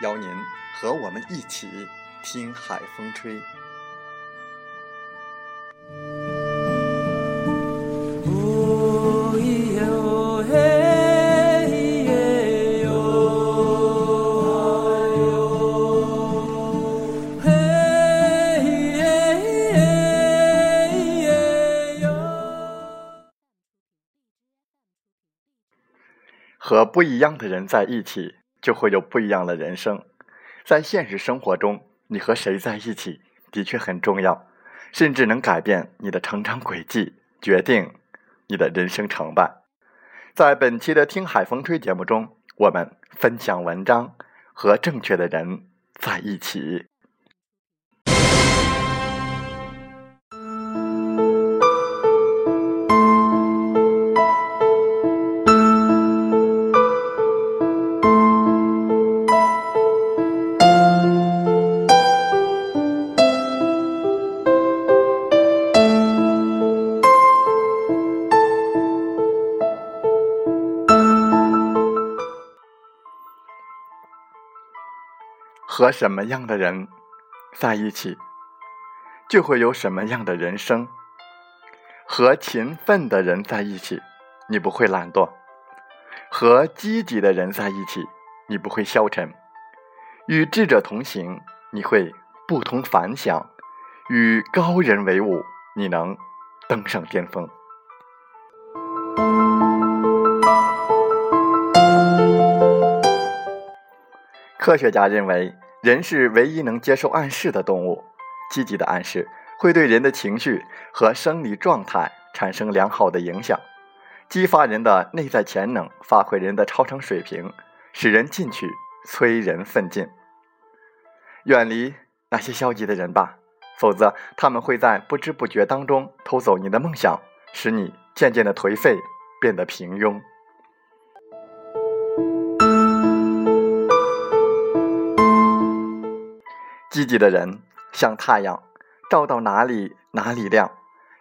邀您和我们一起听海风吹。和不一样的人在一起。就会有不一样的人生。在现实生活中，你和谁在一起的确很重要，甚至能改变你的成长轨迹，决定你的人生成败。在本期的《听海风吹》节目中，我们分享文章：和正确的人在一起。和什么样的人在一起，就会有什么样的人生。和勤奋的人在一起，你不会懒惰；和积极的人在一起，你不会消沉；与智者同行，你会不同凡响；与高人为伍，你能登上巅峰。科学家认为。人是唯一能接受暗示的动物，积极的暗示会对人的情绪和生理状态产生良好的影响，激发人的内在潜能，发挥人的超常水平，使人进取，催人奋进。远离那些消极的人吧，否则他们会在不知不觉当中偷走你的梦想，使你渐渐的颓废，变得平庸。积极的人像太阳，照到哪里哪里亮；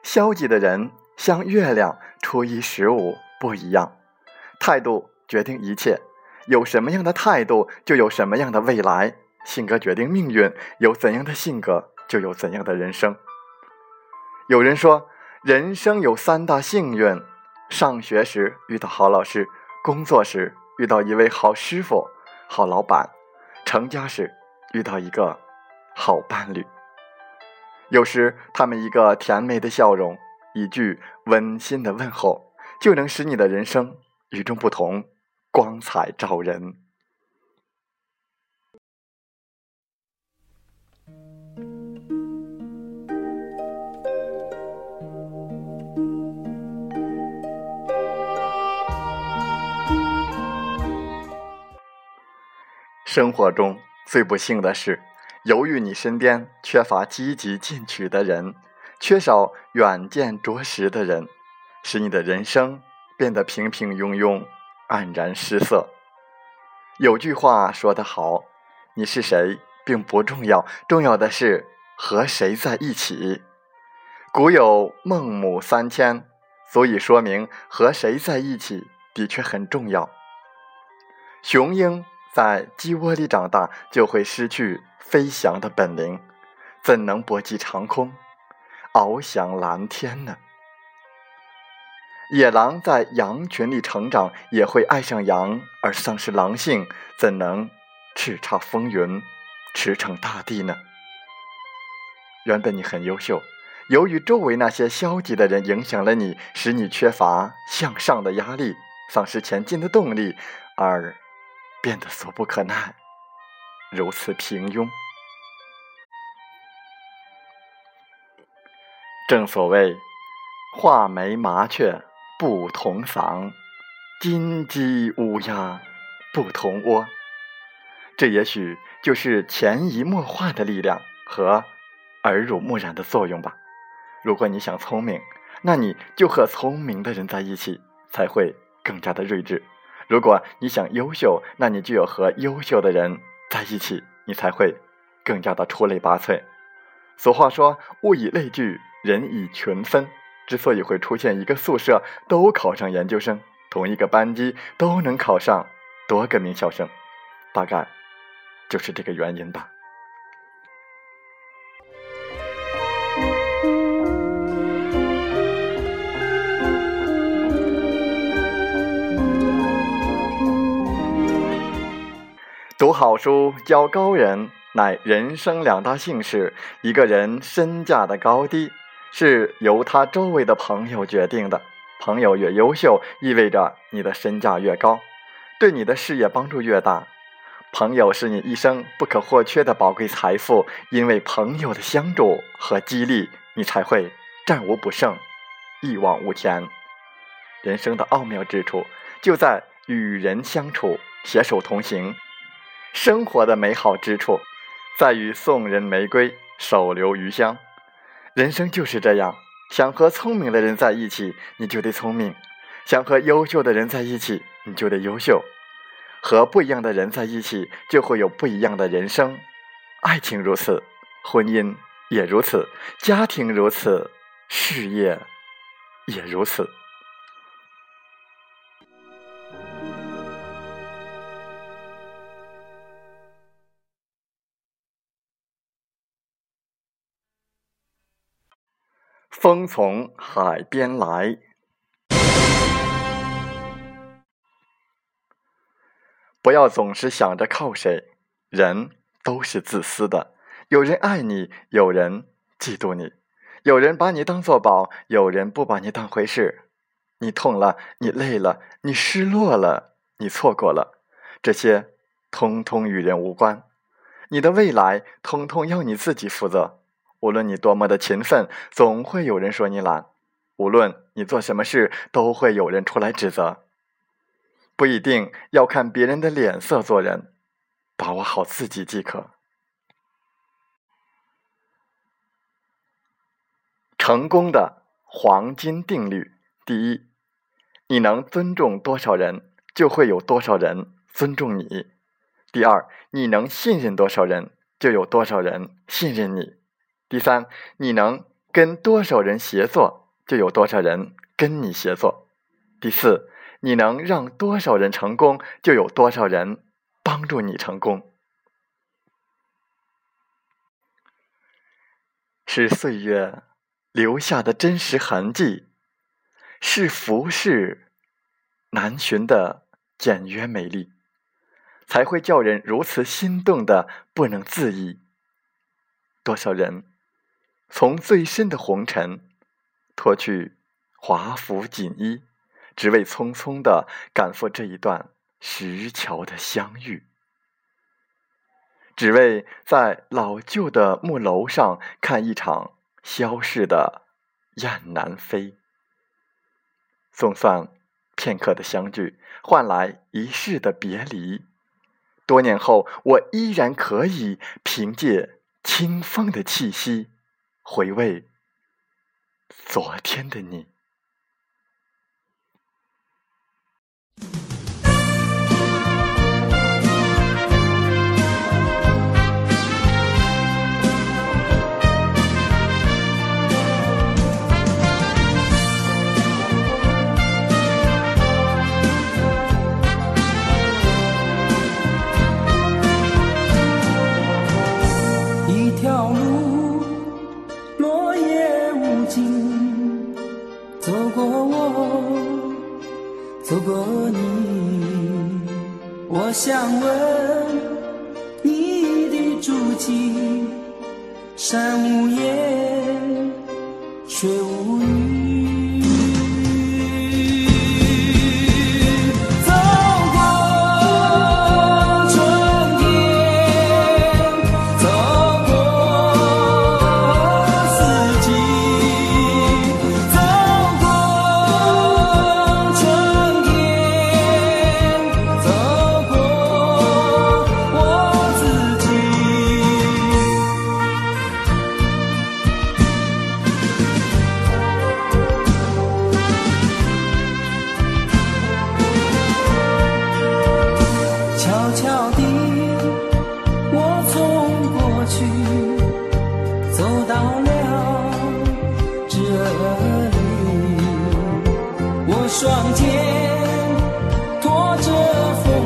消极的人像月亮，初一十五不一样。态度决定一切，有什么样的态度，就有什么样的未来。性格决定命运，有怎样的性格，就有怎样的人生。有人说，人生有三大幸运：上学时遇到好老师，工作时遇到一位好师傅、好老板，成家时遇到一个。好伴侣，有时他们一个甜美的笑容，一句温馨的问候，就能使你的人生与众不同，光彩照人。生活中最不幸的是。由于你身边缺乏积极进取的人，缺少远见卓识的人，使你的人生变得平平庸庸、黯然失色。有句话说得好：“你是谁并不重要，重要的是和谁在一起。”古有孟母三迁，足以说明和谁在一起的确很重要。雄鹰在鸡窝里长大，就会失去。飞翔的本领，怎能搏击长空，翱翔蓝天呢？野狼在羊群里成长，也会爱上羊而丧失狼性，怎能叱咤风云，驰骋大地呢？原本你很优秀，由于周围那些消极的人影响了你，使你缺乏向上的压力，丧失前进的动力，而变得俗不可耐，如此平庸。正所谓，画眉麻雀不同嗓，金鸡乌鸦不同窝。这也许就是潜移默化的力量和耳濡目染的作用吧。如果你想聪明，那你就和聪明的人在一起，才会更加的睿智；如果你想优秀，那你就要和优秀的人在一起，你才会更加的出类拔萃。俗话说：“物以类聚。”人以群分，之所以会出现一个宿舍都考上研究生，同一个班级都能考上多个名校生，大概就是这个原因吧。读好书，交高人，乃人生两大幸事。一个人身价的高低。是由他周围的朋友决定的。朋友越优秀，意味着你的身价越高，对你的事业帮助越大。朋友是你一生不可或缺的宝贵财富，因为朋友的相助和激励，你才会战无不胜，一往无前。人生的奥妙之处就在与人相处，携手同行；生活的美好之处在于送人玫瑰，手留余香。人生就是这样，想和聪明的人在一起，你就得聪明；想和优秀的人在一起，你就得优秀。和不一样的人在一起，就会有不一样的人生。爱情如此，婚姻也如此，家庭如此，事业也如此。风从海边来，不要总是想着靠谁。人都是自私的，有人爱你，有人嫉妒你，有人把你当做宝，有人不把你当回事。你痛了，你累了，你失落了，你错过了，这些通通与人无关。你的未来，通通要你自己负责。无论你多么的勤奋，总会有人说你懒；无论你做什么事，都会有人出来指责。不一定要看别人的脸色做人，把握好自己即可。成功的黄金定律：第一，你能尊重多少人，就会有多少人尊重你；第二，你能信任多少人，就有多少人信任你。第三，你能跟多少人协作，就有多少人跟你协作；第四，你能让多少人成功，就有多少人帮助你成功。是岁月留下的真实痕迹，是浮世难寻的简约美丽，才会叫人如此心动的不能自已。多少人？从最深的红尘脱去华服锦衣，只为匆匆的赶赴这一段石桥的相遇；只为在老旧的木楼上看一场消逝的雁南飞。总算片刻的相聚，换来一世的别离。多年后，我依然可以凭借清风的气息。回味昨天的你。